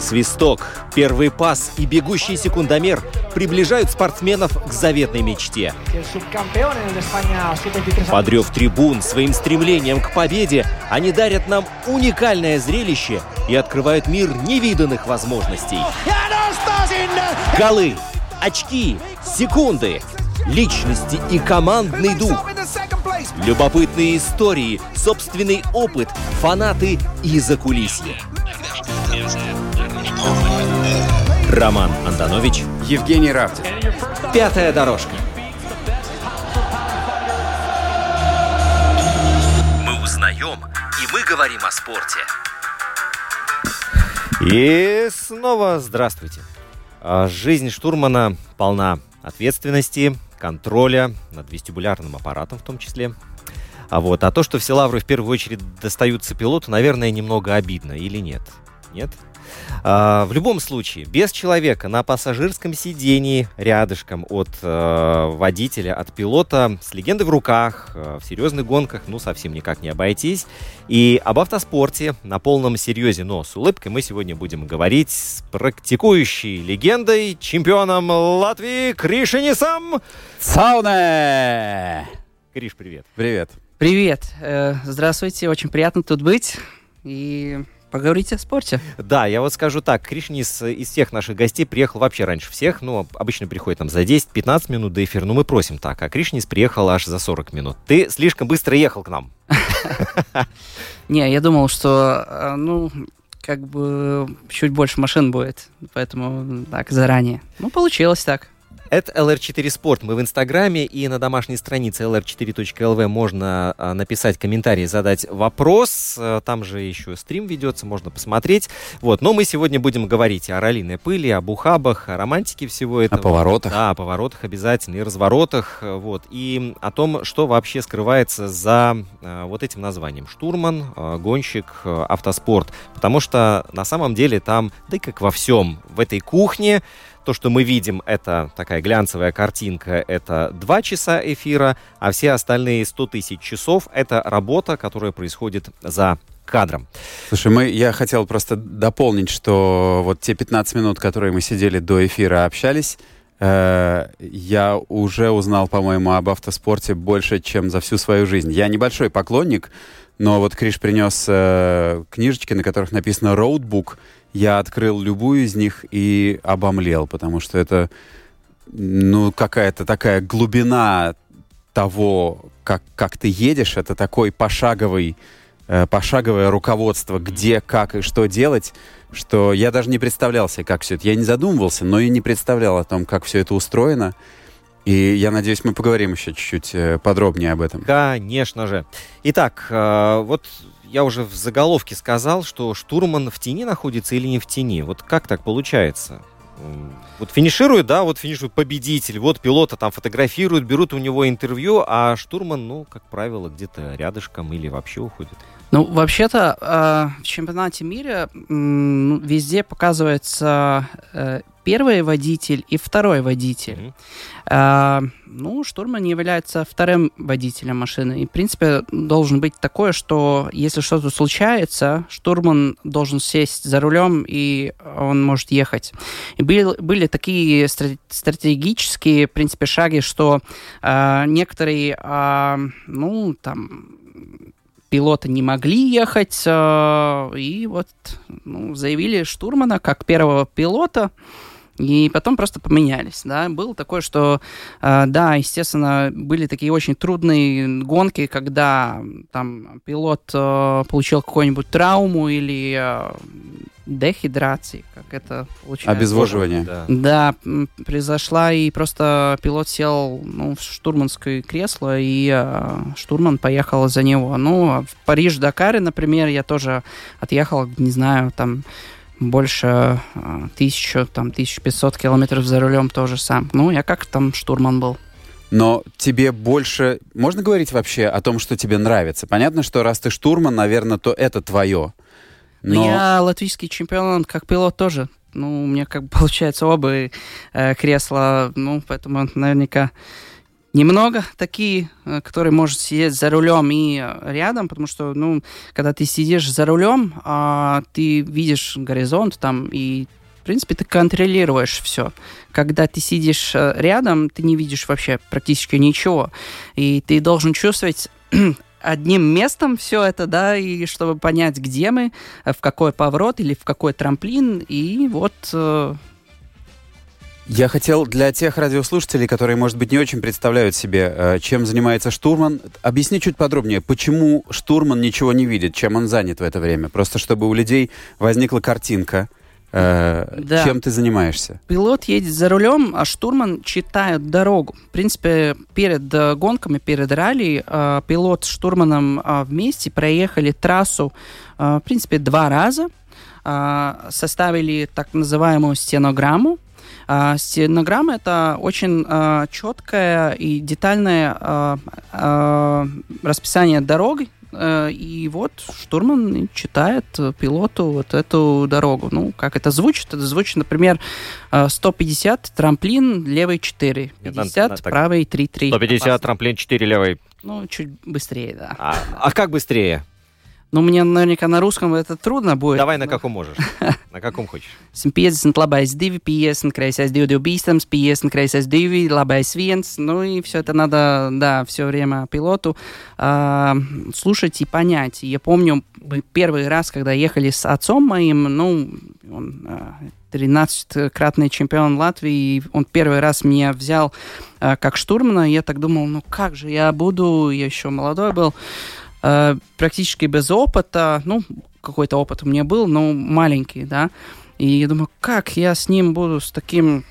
Первый свисток, первый пас и бегущий секундомер приближают спортсменов к заветной мечте. Подрев трибун своим стремлением к победе, они дарят нам уникальное зрелище и открывают мир невиданных возможностей. Голы, очки, секунды, личности и командный дух. Любопытные истории, собственный опыт, фанаты и закулисье. Роман Антонович, Евгений Равдин. Пятая дорожка. Мы узнаем, и мы говорим о спорте. И снова здравствуйте. А, Жизнь штурмана полна ответственности, контроля над вестибулярным аппаратом в том числе. А вот, а то, что все лавры в первую очередь достаются пилоту, наверное, немного обидно или нет? Нет? А, в любом случае, без человека на пассажирском сидении рядышком от э, водителя, от пилота, с легендой в руках, э, в серьезных гонках, ну, совсем никак не обойтись. И об автоспорте на полном серьезе, но с улыбкой мы сегодня будем говорить с практикующей легендой, чемпионом Латвии Кришинисом. Сауне! Криш, привет. Привет. Привет, э, здравствуйте, очень приятно тут быть и поговорить о спорте. Да, я вот скажу так, Кришнис из всех наших гостей приехал вообще раньше всех, ну, обычно приходит там за 10-15 минут до эфира, ну, мы просим так, а Кришнис приехал аж за 40 минут. Ты слишком быстро ехал к нам. Не, я думал, что, э, ну, как бы чуть больше машин будет, поэтому так, заранее. Ну, получилось так. Это LR4 Спорт. Мы в Инстаграме и на домашней странице lr4.lv можно а, написать комментарий, задать вопрос. А, Там же еще стрим ведется, можно посмотреть. Вот. Но мы сегодня будем говорить о раллиной пыли, об ухабах, о романтике всего этого. поворотах. Да, о поворотах обязательно, и разворотах. э, Вот. И о том, что вообще скрывается за а, вот этим названием. Штурман, гонщик, автоспорт. Потому что на самом деле там, да и как во всем, в этой кухне то, что мы видим, это такая глянцевая картинка, это 2 часа эфира, а все остальные 100 тысяч часов — это работа, которая происходит за кадром. Слушай, мы, я хотел просто дополнить, что вот те 15 минут, которые мы сидели до эфира, общались, э, я уже узнал, по-моему, об автоспорте больше, чем за всю свою жизнь. Я небольшой поклонник, но вот Криш принес э, книжечки, на которых написано «Роудбук». Я открыл любую из них и обомлел, потому что это, ну, какая-то такая глубина того, как, как ты едешь, это такой пошаговый, э, пошаговое руководство, где, как и что делать, что я даже не представлял себе, как все это. Я не задумывался, но и не представлял о том, как все это устроено. И я надеюсь, мы поговорим еще чуть-чуть э, подробнее об этом. Конечно же. Итак, э, вот я уже в заголовке сказал, что штурман в тени находится или не в тени. Вот как так получается? Вот финиширует, да, вот финиширует победитель, вот пилота там фотографируют, берут у него интервью, а штурман, ну, как правило, где-то рядышком или вообще уходит. Ну, вообще-то, э, в чемпионате мира ну, везде показывается э, первый водитель и второй водитель. А, ну, штурман является вторым водителем машины. И, в принципе, должен быть такое, что если что-то случается, штурман должен сесть за рулем, и он может ехать. И были, были такие стра- стратегические, в принципе, шаги, что некоторые, ну, там, пилоты не могли ехать, а, и вот ну, заявили штурмана как первого пилота, и потом просто поменялись, да. Было такое, что, э, да, естественно, были такие очень трудные гонки, когда там пилот э, получил какую-нибудь травму или дехидрации, как это получается. Обезвоживание. Да. Да, произошла, и просто пилот сел ну, в штурманское кресло, и э, штурман поехал за него. Ну, а в Париж-Дакаре, например, я тоже отъехал, не знаю, там больше э, тысячу, там, 1500 километров за рулем тоже сам. Ну, я как там штурман был. Но тебе больше... Можно говорить вообще о том, что тебе нравится? Понятно, что раз ты штурман, наверное, то это твое. Но... Но Я латвийский чемпион, как пилот тоже. Ну, у меня как бы получается оба э, кресла, ну, поэтому наверняка немного такие, э, которые может сидеть за рулем и рядом, потому что, ну, когда ты сидишь за рулем, а, ты видишь горизонт там и в принципе, ты контролируешь все. Когда ты сидишь э, рядом, ты не видишь вообще практически ничего. И ты должен чувствовать одним местом все это, да, и чтобы понять, где мы, в какой поворот или в какой трамплин, и вот я хотел для тех радиослушателей, которые, может быть, не очень представляют себе, э, чем занимается штурман, объяснить чуть подробнее, почему штурман ничего не видит, чем он занят в это время. Просто чтобы у людей возникла картинка, э, да. чем ты занимаешься. Пилот едет за рулем, а штурман читает дорогу. В принципе, перед э, гонками, перед ралли, пилот с штурманом вместе проехали трассу, в принципе, два раза, составили так называемую стенограмму, стенограмма это очень четкое и детальное расписание дороги, э, и вот штурман читает пилоту вот эту дорогу. Ну, как это звучит? Это звучит, например, 150 трамплин, левый 4, 50, Нет, правый 3, 3. 150 опасно. трамплин, 4 левый. Ну, чуть быстрее, да. А, а как быстрее? Ну, мне наверняка на русском это трудно будет. Давай на каком можешь. На каком хочешь. 150 labais 2, 50 kreisais 2, 2 bīstams, 50 kreisais 2, labais 1. Ну и все это надо, да, все время пилоту э, слушать и понять. Я помню первый раз, когда ехали с отцом моим, ну, он э, 13-кратный чемпион Латвии, он первый раз меня взял э, как штурмана, я так думал, ну как же я буду, я еще молодой был, э, практически без опыта, ну, какой-то опыт у меня был, но маленький, да, и я думаю, как я с ним буду, с таким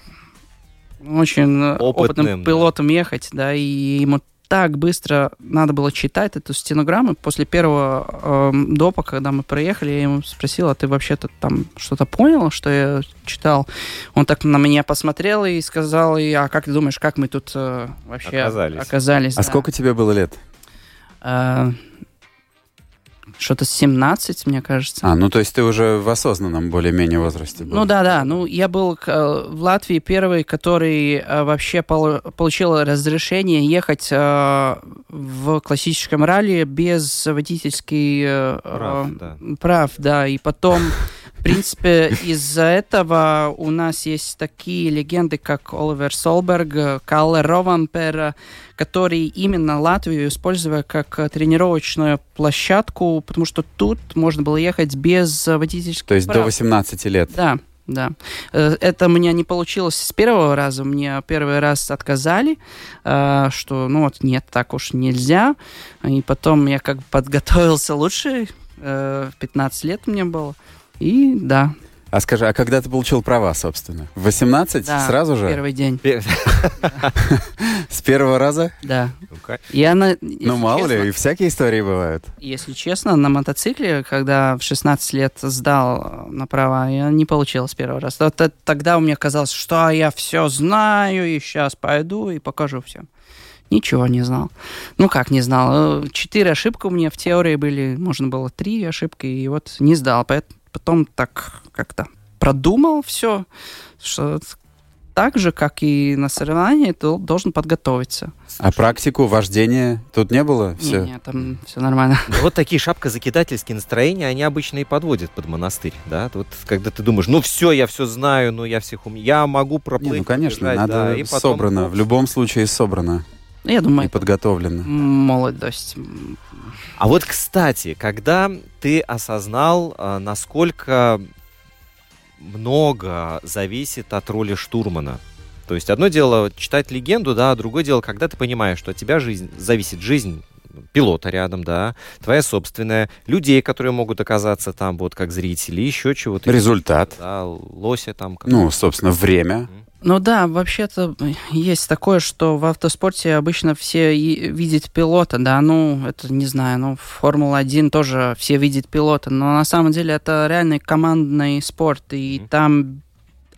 очень опытным, опытным пилотом да. ехать, да, и ему так быстро надо было читать эту стенограмму. После первого э, допа, когда мы проехали, я ему спросил, а ты вообще-то там что-то понял, что я читал? Он так на меня посмотрел и сказал, и, а как ты думаешь, как мы тут э, вообще оказались? оказались а да. сколько тебе было лет? Э, что-то 17, мне кажется. А, ну то есть ты уже в осознанном более-менее возрасте был? Ну да, да. Ну я был э, в Латвии первый, который э, вообще пол получил разрешение ехать э, в классическом ралли без водительских прав, да. прав, да. И потом в принципе, из-за этого у нас есть такие легенды, как Оливер Солберг, Калле Рованпер, которые именно Латвию использовали как тренировочную площадку, потому что тут можно было ехать без водительских То есть прав. до 18 лет? Да. Да. Э, это у меня не получилось с первого раза. Мне первый раз отказали, э, что, ну вот, нет, так уж нельзя. И потом я как бы подготовился лучше. 15 э, лет мне было. И да. А скажи, а когда ты получил права, собственно? В 18 да, сразу же? первый день. С первого раза? Да. Я на, ну, мало ли, и всякие истории бывают. Если честно, на мотоцикле, когда в 16 лет сдал на права, я не получил с первого раза. Тогда у меня казалось, что я все знаю, и сейчас пойду и покажу всем. Ничего не знал. Ну, как не знал? Четыре ошибки у меня в теории были, можно было три ошибки, и вот не сдал. Потом так как-то продумал все, что так же, как и на соревновании, ты должен подготовиться. А практику вождения тут не было? Все? Нет, нет, там все нормально. Ну, вот такие шапкозакидательские настроения, они обычно и подводят под монастырь, да? Вот когда ты думаешь, ну все, я все знаю, ну я всех умею, я могу проплыть. Не, ну, конечно, побежать, надо да, и потом, собрано, в любом случае собрано. Я думаю, и подготовлено. Молодость. А вот, кстати, когда ты осознал, а, насколько много зависит от роли штурмана. То есть одно дело читать легенду, да, а другое дело, когда ты понимаешь, что от тебя жизнь, зависит жизнь пилота рядом, да, твоя собственная, людей, которые могут оказаться там вот как зрители, еще чего-то. Результат. Да, лося там. Ну, собственно, время. Ну да, вообще-то есть такое, что в автоспорте обычно все видят пилота, да, ну, это не знаю, ну, Формула-1 тоже все видят пилота, но на самом деле это реальный командный спорт, и mm-hmm. там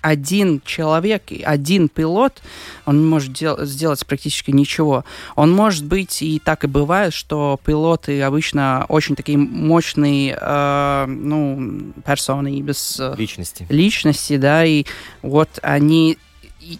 один человек, один пилот, он не может дел- сделать практически ничего. Он может быть, и так и бывает, что пилоты обычно очень такие мощные, э, ну, персоны без... Личности. Личности, да, и вот они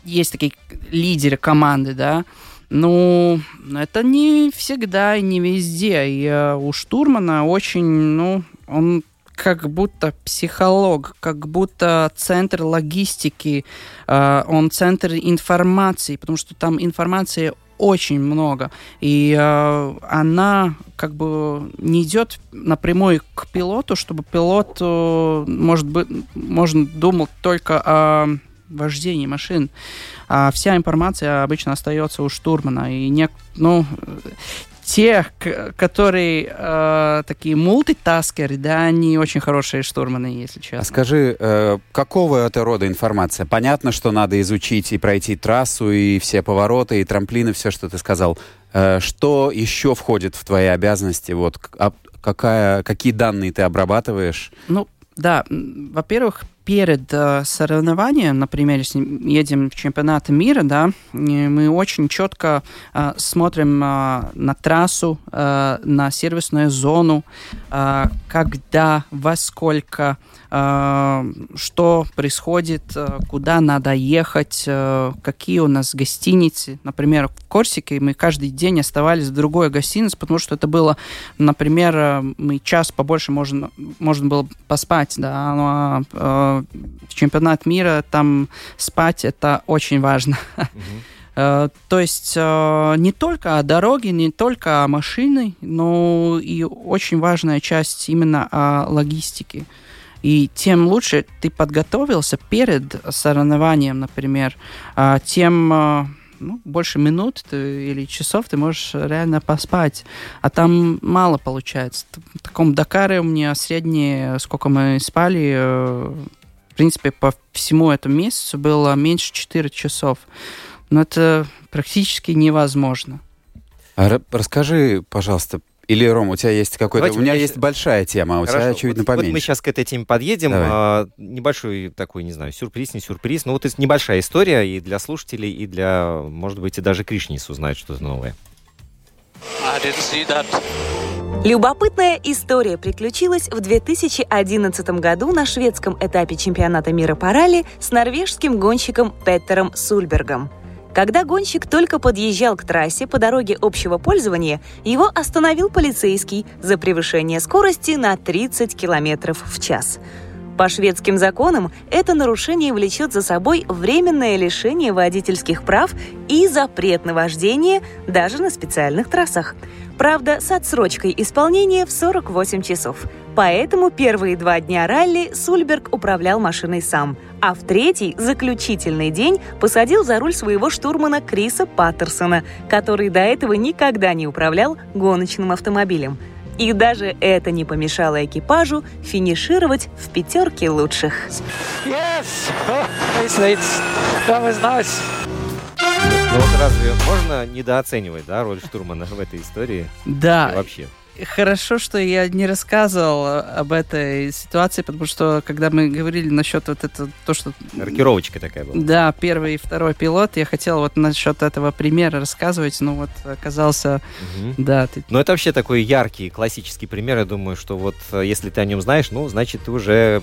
есть такие лидеры команды, да, Ну, это не всегда и не везде. И uh, у штурмана очень, ну, он как будто психолог, как будто центр логистики, uh, он центр информации, потому что там информации очень много. И э, она как бы не идет напрямую к пилоту, чтобы пилот, э, может быть, можно думал только о вождении машин. А вся информация обычно остается у штурмана. И не, ну, те, которые э, такие мультитаскеры, да, они очень хорошие штурманы, если честно. А скажи, э, какого это рода информация? Понятно, что надо изучить и пройти трассу, и все повороты, и трамплины, все, что ты сказал. Э, что еще входит в твои обязанности? Вот, а, какая, какие данные ты обрабатываешь? Ну, да, во-первых, перед э, соревнованием, например, если едем в чемпионат мира, да, мы очень четко э, смотрим э, на трассу, на сервисную зону, когда, во сколько, что происходит, э, куда надо ехать, э, какие у нас гостиницы. Например, в Корсике мы каждый день оставались в другой гостинице, потому что это было, например, э, мы час побольше можно, можно было поспать, да, но э, чемпионат мира, там спать это очень важно. То есть не только о дороге, не только о машине, но и очень важная часть именно о логистике. И тем лучше ты подготовился перед соревнованием, например, а тем э, ну, больше минут ты, или часов ты можешь реально поспать. А там мало получается. В таком Дакаре у меня среднее, сколько мы спали, в принципе, по всему этому месяцу было меньше 4 часов. Но это практически невозможно. А расскажи, пожалуйста, или, Ром, у тебя есть какой-то... Давайте у меня есть большая тема, а у Хорошо. тебя, очевидно, вот, поменьше. Вот мы сейчас к этой теме подъедем. А, небольшой такой, не знаю, сюрприз, не сюрприз. Но вот это небольшая история и для слушателей, и для, может быть, и даже Кришнис узнает что-то новое. I didn't see that. Любопытная история приключилась в 2011 году на шведском этапе чемпионата мира по ралли с норвежским гонщиком Петером Сульбергом. Когда гонщик только подъезжал к трассе по дороге общего пользования, его остановил полицейский за превышение скорости на 30 км в час. По шведским законам это нарушение влечет за собой временное лишение водительских прав и запрет на вождение даже на специальных трассах. Правда, с отсрочкой исполнения в 48 часов. Поэтому первые два дня ралли Сульберг управлял машиной сам, а в третий, заключительный день, посадил за руль своего штурмана Криса Паттерсона, который до этого никогда не управлял гоночным автомобилем. И даже это не помешало экипажу финишировать в пятерке лучших. Yes! That was nice. Ну вот разве можно недооценивать, да, роль штурмана в этой истории? Да. И вообще. Хорошо, что я не рассказывал об этой ситуации, потому что когда мы говорили насчет вот этого, то, что... Рокировочка такая была. Да, первый и второй пилот, я хотел вот насчет этого примера рассказывать, но вот оказался... Угу. Да, ты... Но это вообще такой яркий, классический пример, я думаю, что вот э, если ты о нем знаешь, ну, значит, ты уже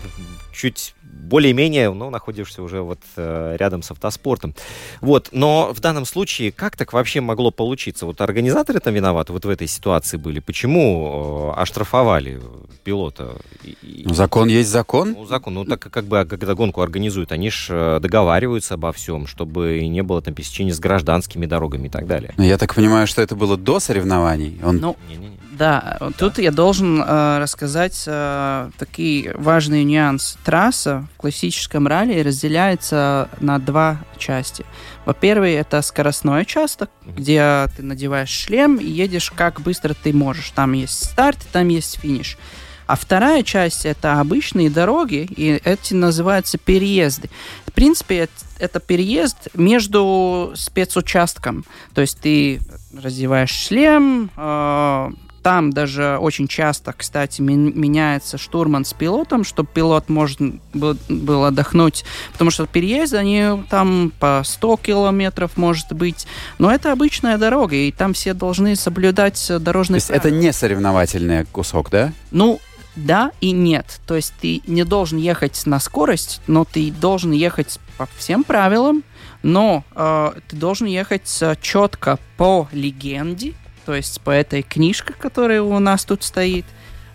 чуть более-менее, ну, находишься уже вот э, рядом с автоспортом. Вот, но в данном случае как так вообще могло получиться? Вот организаторы там виноваты вот в этой ситуации были. Почему э, оштрафовали пилота? Ну, закон есть закон. Ну, закон. Ну, так как бы, когда гонку организуют, они же э, договариваются обо всем, чтобы не было там пересечения с гражданскими дорогами и так далее. Но я так понимаю, что это было до соревнований? Он... Ну, не, не, не. Да, да, тут я должен э, рассказать э, такие важные нюансы. Трасса в классическом ралли разделяется на два части. Во-первых, это скоростной участок, mm-hmm. где ты надеваешь шлем и едешь как быстро ты можешь. Там есть старт, там есть финиш. А вторая часть это обычные дороги, и эти называются переезды. В принципе, это, это переезд между спецучастком. То есть ты раздеваешь шлем, э, там даже очень часто, кстати, меняется штурман с пилотом, чтобы пилот может был, был отдохнуть, потому что переезды, они там по 100 километров, может быть, но это обычная дорога, и там все должны соблюдать дорожные То есть это не соревновательный кусок, да? Ну, да и нет. То есть ты не должен ехать на скорость, но ты должен ехать по всем правилам, Но э, ты должен ехать э, четко по легенде, то есть по этой книжке, которая у нас тут стоит.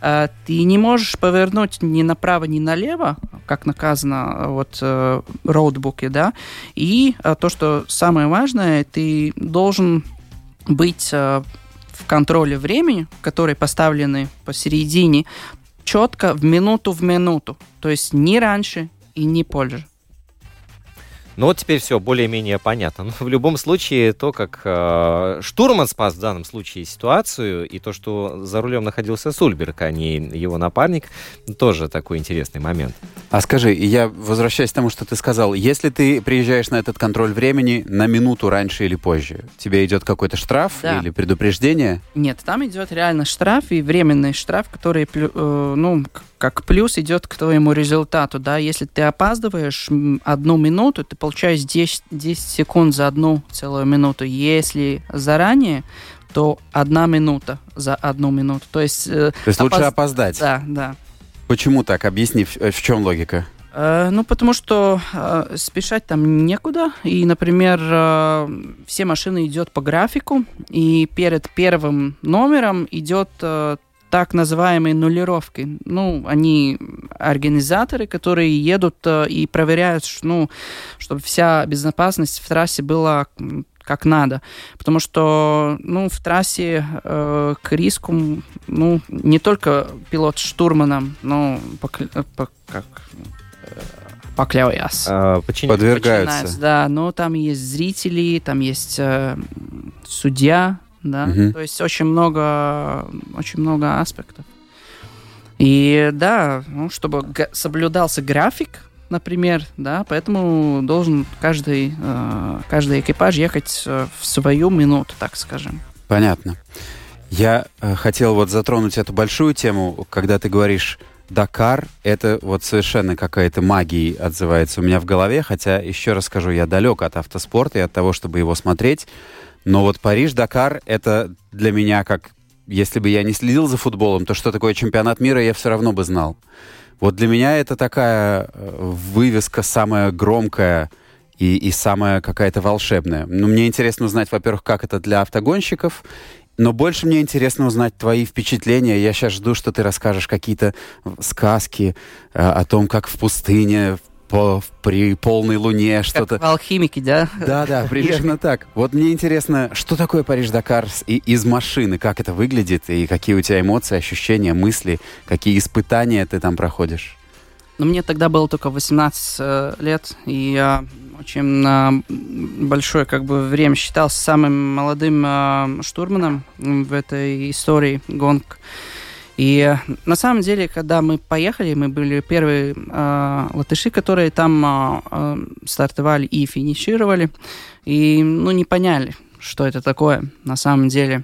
Э, ты не можешь повернуть ни направо, ни налево, как наказано э, вот э, роутбуке, да. И то, что самое важное, ты должен быть в контроле времени, которые поставлены посередине, четко в минуту в минуту. То есть не раньше и не позже. Ну вот теперь все более-менее понятно. Но в любом случае, то, как э, штурман спас в данном случае ситуацию, и то, что за рулем находился Сульберг, а не его напарник, тоже такой интересный момент. А скажи, я возвращаюсь к тому, что ты сказал, если ты приезжаешь на этот контроль времени на минуту раньше или позже, тебе идет какой-то штраф Да. или предупреждение? Нет, там идет реально штраф и временный штраф, который, плю- э, ну, как плюс идет к твоему результату, да. Если ты опаздываешь одну минуту, ты получаешь 10, 10 секунд за одну целую минуту. Если заранее, то одна минута за одну минуту. То есть, э, То есть лучше Опоз- опоздать. да, да. Почему так? Объясни, в, в чем логика? Э, Ну, потому что э, спешать там некуда. И, например, э, все машины идет по графику, и перед первым номером идет э, так называемые нулировки. Ну, они организаторы, которые едут э, и проверяют, ну, чтобы вся безопасность в трассе была как надо. Потому что, ну, в трассе э, к риску, ну, не только пилот с штурманом, но покля- э, по- как э, покляуясь. Почини- Подвергаются. Да, но там есть зрители, там есть э, судья, да, Мгм. то есть очень много, очень много аспектов. И да, ну, чтобы соблюдался график, например, да, поэтому должен каждый, э, каждый экипаж ехать э, в свою минуту, так скажем. Понятно. Я э, хотел вот затронуть эту большую тему, когда ты говоришь Дакар, это вот совершенно какая-то магией отзывается у меня в голове, хотя, еще раз скажу, я далек от автоспорта и от того, чтобы его смотреть, но вот Париж-Дакар, это для меня как, если бы я не следил за футболом, то что такое чемпионат мира, я все равно бы знал. Вот для меня это такая э, вывеска самая громкая и, и самая какая-то волшебная. Ну, мне интересно узнать, во-первых, как это для автогонщиков, но больше мне интересно узнать твои впечатления. Я сейчас жду, что ты расскажешь какие-то сказки э, о том, как в пустыне по, при полной луне что-то. Как в алхимике, да? Да, да, примерно так. Вот мне интересно, что такое Париж-Дакар и- из машины, как это выглядит, и какие у тебя эмоции, ощущения, мысли, какие испытания ты там проходишь. Но мне тогда было только 18 э, лет, и я очень э, большое как бы время считался самым молодым э, штурманом в этой истории гонок. И на самом деле, когда мы поехали, мы были первые э, латыши, которые там э, стартовали и финишировали, и ну не поняли, что это такое на самом деле.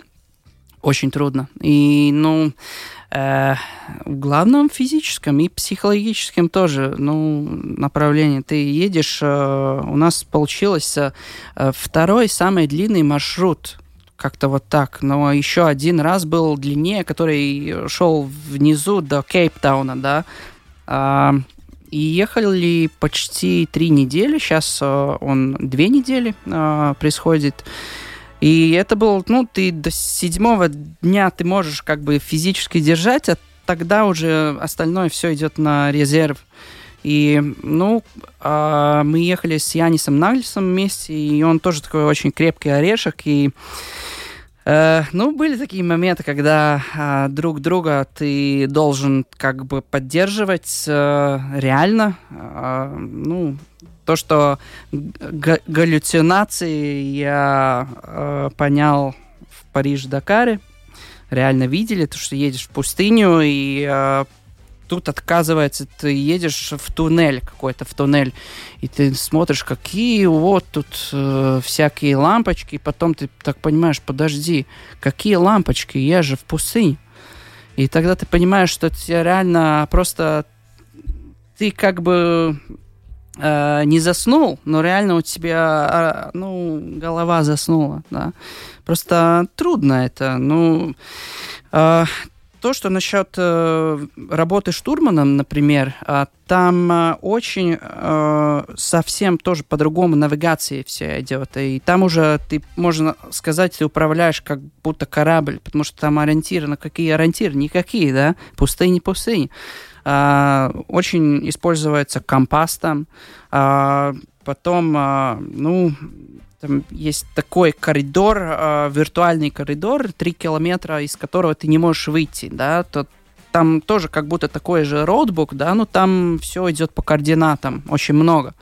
Очень трудно. И, ну, э, в главном физическом и психологическом тоже, ну, направлении. Ты едешь, э, у нас получилось э, второй самый длинный маршрут, как-то вот так. Но еще один раз был длиннее, который шел внизу до Кейптауна, да. А, и ехали почти три недели. Сейчас э, он две недели э, происходит. И это был, ну, ты до седьмого дня ты можешь как бы физически держать, а тогда уже остальное все идет на резерв. И, ну, а, мы ехали с Янисом Наглисом вместе, и он тоже такой очень крепкий орешек, и э, ну, были такие моменты, когда а, друг друга ты должен как бы поддерживать э, реально. А, ну, то, что га- галлюцинации я э, понял в Париж-Дакаре, реально видели, то, что едешь в пустыню, и э, тут, отказывается, ты едешь в туннель какой-то, в туннель, и ты смотришь, какие вот тут э, всякие лампочки, и потом ты так понимаешь, подожди, какие лампочки, я же в пустыне. И тогда ты понимаешь, что тебе реально просто ты как бы э, не заснул, но реально у тебя, э, ну, голова заснула, да. Просто трудно это, ну, э, то, что насчет э, работы штурманом, например, э, там э, очень э, совсем тоже по-другому навигации все идет. И там уже ты, можно сказать, ты управляешь как будто корабль, потому что там ориентиры, на какие ориентиры? Никакие, да? Пустыни, пустыни. Э, очень используется компас там. Э, потом, ну, там есть такой коридор, э, виртуальный коридор, три километра, из которого ты не можешь выйти, да, то там тоже как будто такой же роутбук, да, но там все идет по координатам, очень много.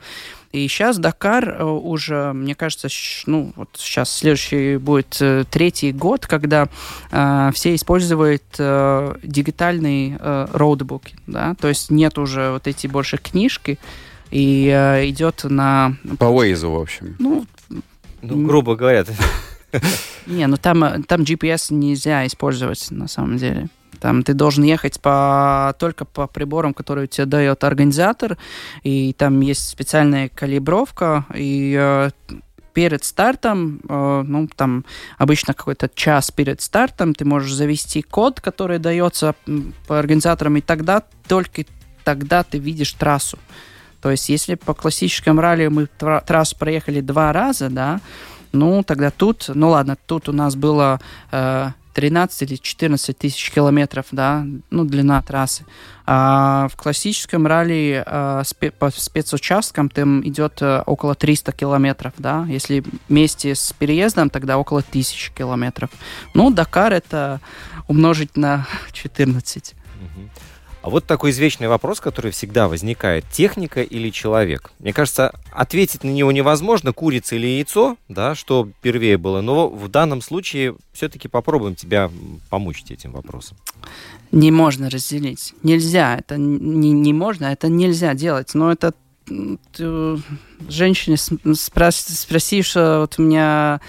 И сейчас Дакар э, уже, мне кажется, ну вот сейчас следующий будет э, третий год, когда э, все используют э, дигитальные э, роутбуки, да, то есть нет уже вот эти больше книжки, и э, идет на... По Waze, в общем. Ну, ну, грубо говоря. Не, ну там, там GPS нельзя использовать на самом деле. Там ты должен ехать по, только по приборам, которые тебе дает организатор, и там есть специальная калибровка, и э, перед стартом, э, ну, там обычно какой-то час перед стартом ты можешь завести код, который дается по организаторам, и тогда, только тогда ты видишь трассу. То есть, если по классическому ралли мы трассу проехали два раза, да, ну, тогда тут, ну ладно, тут у нас было э, 13 или 14 тысяч километров, да, ну, длина трассы. А в классическом ралли э, спе по спецучасткам там идет э, около 300 километров, да, если вместе с переездом, тогда около 1000 километров. Ну, Дакар это умножить на 14. Угу. А вот такой извечный вопрос, который всегда возникает. Техника или человек? Мне кажется, ответить на него невозможно, курица или яйцо, да, что первее было. Но в данном случае все-таки попробуем тебя помочь этим вопросом. Не можно разделить. Нельзя. Это не, не можно, это нельзя делать. Но это ты, женщине спроси, что вот у меня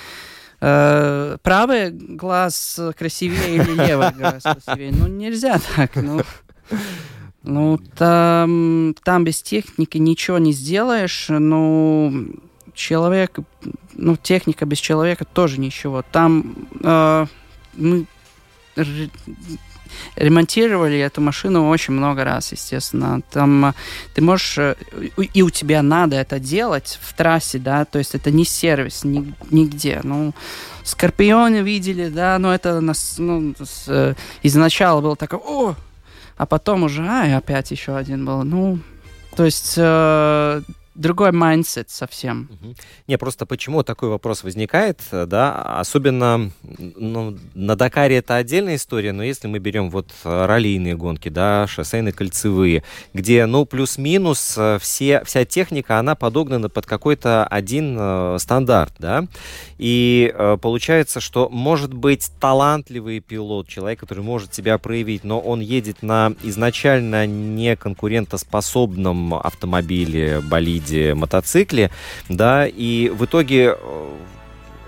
э, правый глаз красивее или левый глаз красивее. Ну, нельзя так. Ну. Ну, там, там без техники ничего не сделаешь. Ну, человек, ну, техника без человека тоже ничего. Там э, мы ремонтировали эту машину очень много раз, естественно. Там э, ты можешь, э, и у тебя надо это делать в трассе, да, то есть это не сервис, ни, нигде. Ну, Скорпионы видели, да, но это нас, ну, с, э, изначально было такое, о, а потом уже, а, и опять еще один был. Ну, то есть э, другой mindset совсем. Не, просто почему такой вопрос возникает, да, особенно ну, на Дакаре это отдельная история, но если мы берем вот раллийные гонки, да, шоссейные кольцевые, где, ну, плюс-минус э, все, вся техника, она подогнана под какой-то один э, стандарт, да, и э, получается, что может быть талантливый пилот, человек, который может себя проявить, но он едет на изначально не конкурентоспособном автомобиле, болиде, виде мотоцикле, да, и в итоге э,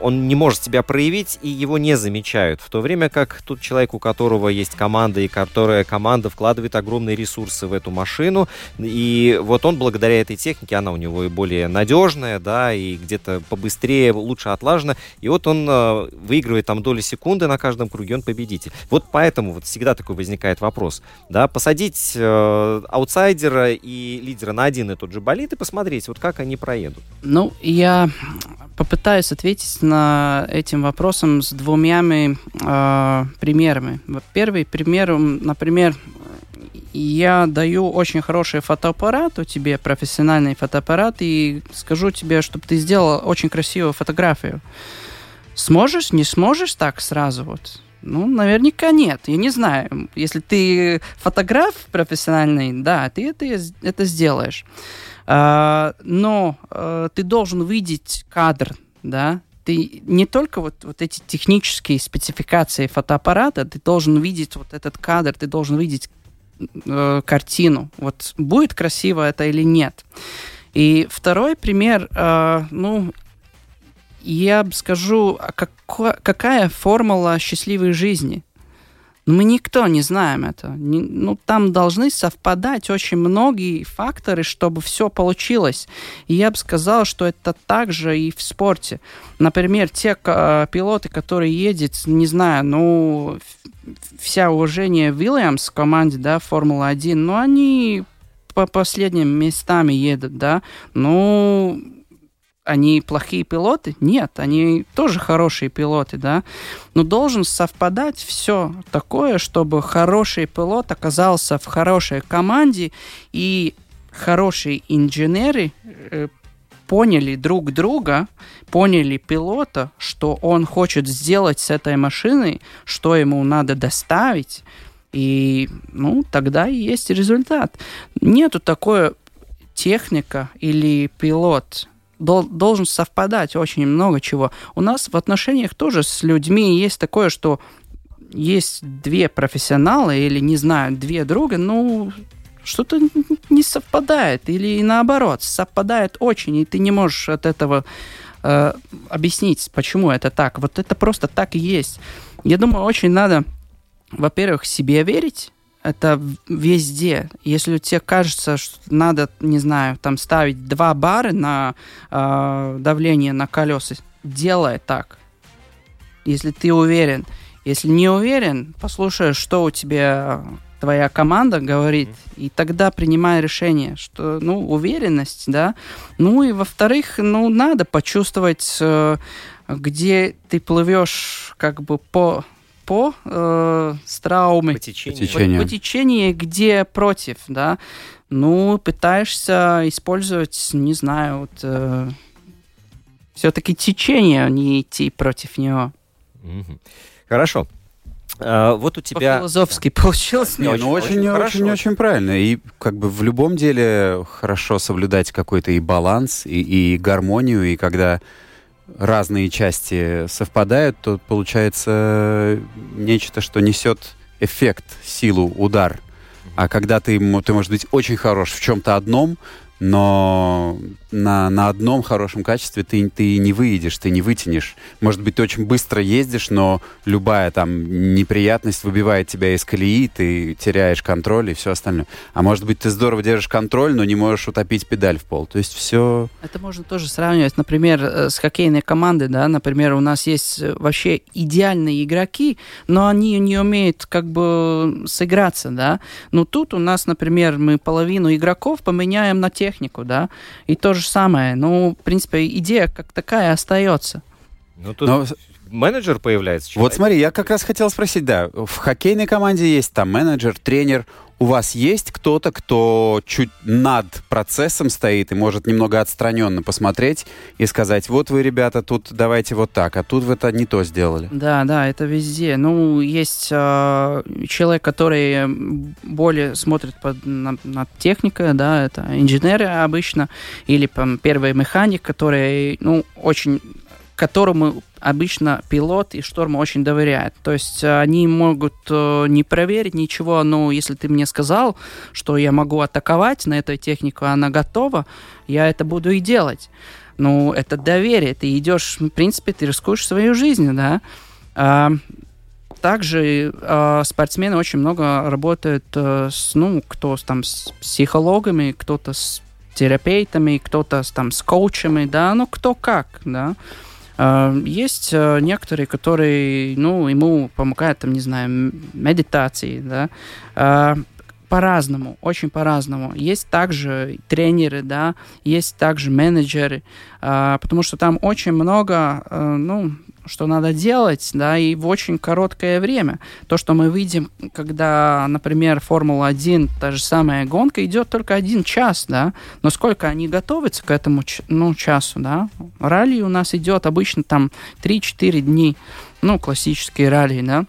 он не может себя проявить, и его не замечают. В то время как тут человек, у которого есть команда, и которая команда вкладывает огромные ресурсы в эту машину, и вот он благодаря этой технике, она у него и более надежная, да, и где-то побыстрее, лучше отлажена, и вот он э, выигрывает там доли секунды на каждом круге, он победитель. Вот поэтому вот всегда такой возникает вопрос, да, посадить э, аутсайдера и лидера на один и тот же болид и посмотреть, вот как они проедут. Ну, я попытаюсь ответить на этим вопросом с двумя э, примерами. Первый пример, например, я даю очень хороший фотоаппарат у тебя, профессиональный фотоаппарат, и скажу тебе, чтобы ты сделал очень красивую фотографию. Сможешь, не сможешь так сразу вот? Ну, наверняка нет. Я не знаю. Если ты фотограф профессиональный, да, ты это, это сделаешь. А, но а, ты должен видеть кадр, да, ты не только вот, вот эти технические спецификации фотоаппарата, ты должен видеть вот этот кадр, ты должен видеть э, картину. Вот будет красиво это или нет. И второй пример, э, ну, я скажу, а какая формула счастливой жизни? Но мы никто не знаем это. Не, ну, там должны совпадать очень многие факторы, чтобы все получилось. И я бы сказал, что это также и в спорте. Например, те э, пилоты, которые едут, не знаю, ну, вся уважение Вильямс команде, да, Формула-1, но они по последним местам едут, да, ну, они плохие пилоты? Нет, они тоже хорошие пилоты, да. Но должен совпадать все такое, чтобы хороший пилот оказался в хорошей команде и хорошие инженеры э, поняли друг друга, поняли пилота, что он хочет сделать с этой машиной, что ему надо доставить, и ну, тогда и есть результат. Нету такой техника или пилот должен совпадать очень много чего. У нас в отношениях тоже с людьми есть такое, что есть две профессионала или, не знаю, две друга, ну, что-то не совпадает. Или наоборот, совпадает очень, и ты не можешь от этого э, объяснить, почему это так. Вот это просто так и есть. Я думаю, очень надо, во-первых, себе верить, это везде. Если тебе кажется, что надо, не знаю, там ставить два бара на э, давление на колеса, делай так. Если ты уверен. Если не уверен, послушай, что у тебя твоя команда говорит, и тогда принимай решение, что, ну, уверенность, да. Ну и во-вторых, ну, надо почувствовать, э, где ты плывешь как бы по по э, страуме. По течению. По течению. По, по течению, где против, да. Ну, пытаешься использовать, не знаю, вот, э, все-таки течение, а не идти против него. Хорошо. А, вот у тебя... По-философски получилось. Не, ну очень, очень, очень, очень правильно. И как бы в любом деле хорошо соблюдать какой-то и баланс, и, и гармонию, и когда разные части совпадают, то получается нечто, что несет эффект, силу, удар. А когда ты, ты можешь быть очень хорош в чем-то одном, но на, на одном хорошем качестве ты, ты не выедешь, ты не вытянешь. Может быть, ты очень быстро ездишь, но любая там неприятность выбивает тебя из колеи, ты теряешь контроль и все остальное. А может быть, ты здорово держишь контроль, но не можешь утопить педаль в пол. То есть все... Это можно тоже сравнивать, например, э, с хоккейной командой, да, например, у нас есть э, вообще идеальные игроки, но они не умеют как бы сыграться, да. Но тут у нас, например, мы половину игроков поменяем на тех, технику, да, и то же самое. Ну, в принципе, идея как такая остается. Ну, тут Но... менеджер появляется. Человек. Вот смотри, я как раз хотел спросить, да, в хоккейной команде есть там менеджер, тренер, у вас есть кто-то, кто чуть над процессом стоит и может немного отстраненно посмотреть и сказать, вот вы, ребята, тут давайте вот так, а тут вы это не то сделали? Да, да, это везде. Ну, есть э, человек, который более смотрит под, на, на техникой, да, это инженеры обычно, или там, первый механик, который, ну, очень которому обычно пилот и шторм очень доверяют. То есть э, они могут э, не проверить ничего, но если ты мне сказал, что я могу атаковать на этой технике, она готова, я это буду и делать. Ну, это доверие. Ты идешь, в принципе, ты рискуешь свою жизнь, да. А, также э, спортсмены очень много работают э, с, ну, кто там с психологами, кто-то с терапевтами, кто-то там с коучами, да, ну, кто как, да. А, есть э, некоторые, которые, ну, ему помогают, там, не знаю, медитации, да, а, по-разному, очень по-разному. Есть также тренеры, да, есть также менеджеры, потому что там очень много, э, ну, что надо делать, да, и в очень короткое время. То, что мы видим, когда, например, Формула-1, та же самая гонка, идет только один час, да, но сколько они готовятся к этому ну, часу, да. Ралли у нас идет обычно там 3-4 дни, ну, классические ралли, да.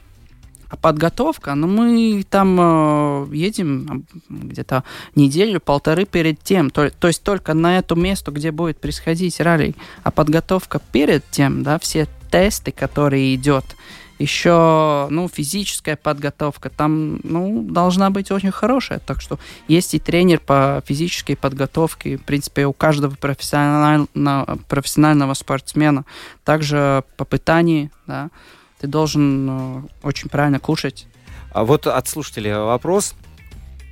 А подготовка, ну, мы там э, едем где-то неделю-полторы перед тем, то, то есть только на это место, где будет происходить ралли. А подготовка перед тем, да, все тесты, которые идет, еще, ну, физическая подготовка там, ну, должна быть очень хорошая. Так что есть и тренер по физической подготовке, в принципе, у каждого профессионального, профессионального спортсмена. Также по питанию, да, ты должен э, очень правильно кушать. А вот от слушателя вопрос.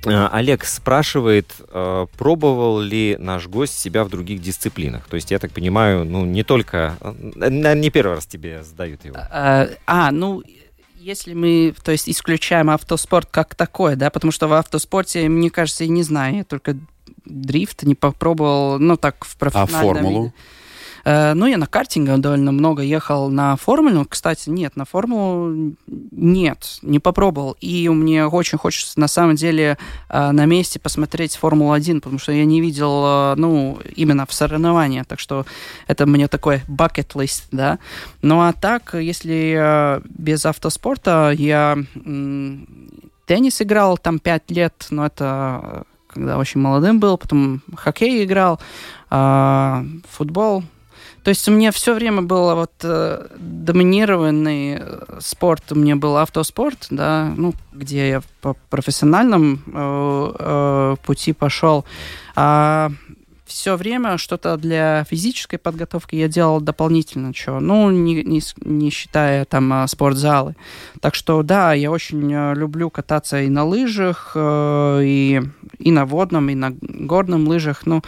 Э, Олег спрашивает, э, пробовал ли наш гость себя в других дисциплинах? То есть, я так понимаю, ну, не только... Наверное, не первый раз тебе задают его. А, а, ну, если мы, то есть, исключаем автоспорт как такой, да, потому что в автоспорте, мне кажется, я не знаю, я только дрифт не попробовал, ну, так, в профессиональном... А формулу? Виде. Э, ну, я на картинге довольно много ехал на формулу. Кстати, нет, на формулу нет, не попробовал. И мне очень хочется, на самом деле, э, на месте посмотреть Формулу-1, потому что я не видел, э, ну, именно в соревнованиях. Так что это мне такой bucket-лист, да. Ну, а так, если без автоспорта, я теннис играл там пять лет, но это когда очень молодым был, потом хоккей играл, футбол то есть у меня все время был вот э, доминированный э, спорт, у меня был автоспорт, да, ну, где я по профессиональному э, э, пути пошел. А все время что-то для физической подготовки я делал дополнительно, что, ну, не, не, не считая там э, спортзалы. Так что, да, я очень э, люблю кататься и на лыжах, и, и на водном, и на горном лыжах, ну,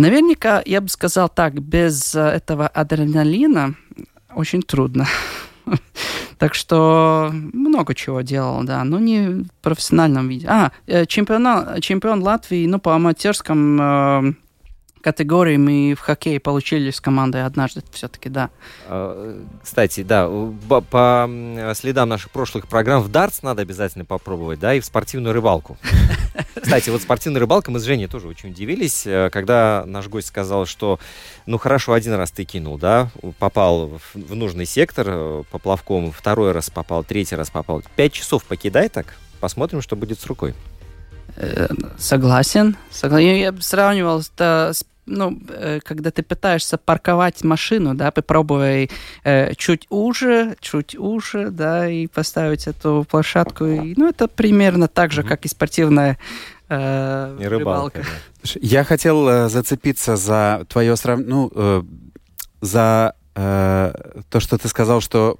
Наверняка, я бы сказал так, без э, этого адреналина очень трудно. Так что много чего делал, да, но не в профессиональном виде. А, э, чемпион, чемпион Латвии, ну, по аматерском э, категории мы в хоккее получили с командой однажды все-таки, да. А, кстати, да, по следам наших прошлых программ в дартс надо обязательно попробовать, да, и в спортивную рыбалку. Кстати, вот спортивная рыбалка, мы с Женей тоже очень удивились, э, когда наш гость сказал, что, ну хорошо, один раз ты кинул, да, попал в нужный сектор э, поплавком, второй раз попал, третий раз попал. Пять часов покидай так, посмотрим, что будет с рукой. Согласен. Согласен. Я бы сравнивал это с ну, э, когда ты пытаешься парковать машину, да, попробуй э, чуть уже, чуть уже, да, и поставить эту площадку. И, ну, это примерно так же, как и спортивная э, и рыбалка. рыбалка. Я хотел э, зацепиться за твое сравнение, ну, э, за э, то, что ты сказал, что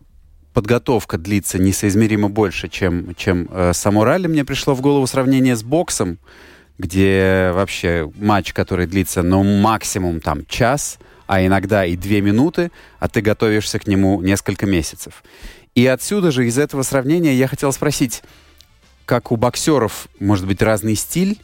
подготовка длится несоизмеримо больше, чем, чем э, само ралли. Мне пришло в голову сравнение с боксом, где вообще матч, который длится, ну, максимум там час, а иногда и две минуты, а ты готовишься к нему несколько месяцев. И отсюда же, из этого сравнения, я хотел спросить, как у боксеров может быть разный стиль,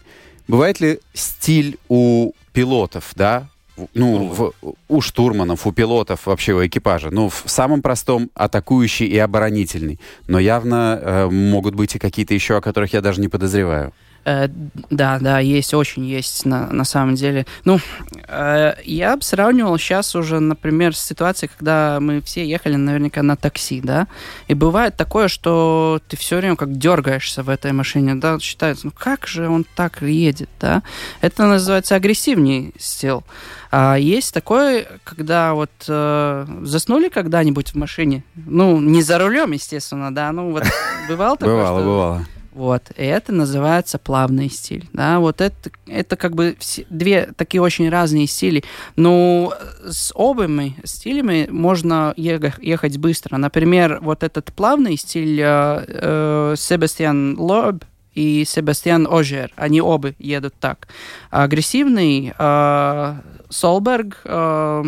бывает ли стиль у пилотов, да, ну, в, у штурманов, у пилотов, вообще у экипажа. Ну, в самом простом атакующий и оборонительный. Но явно э, могут быть и какие-то еще, о которых я даже не подозреваю. Э, да, да, есть, очень есть на, на самом деле. Ну, э, я бы сравнивал сейчас уже, например, с ситуацией, когда мы все ехали наверняка на такси, да, и бывает такое, что ты все время как дергаешься в этой машине, да, считается, ну как же он так едет, да. Это называется агрессивный стил. А есть такое, когда вот э, заснули когда-нибудь в машине, ну, не за рулем, естественно, да, ну вот бывало такое, Бывало, бывало вот, и это называется плавный стиль. Да, вот это, это как бы две такие очень разные стили. Но с обоими стилями можно ехать быстро. Например, вот этот плавный стиль э, э, Себастьян Лоб и Себастьян Ожер, они оба едут так. Агрессивный э, Солберг э,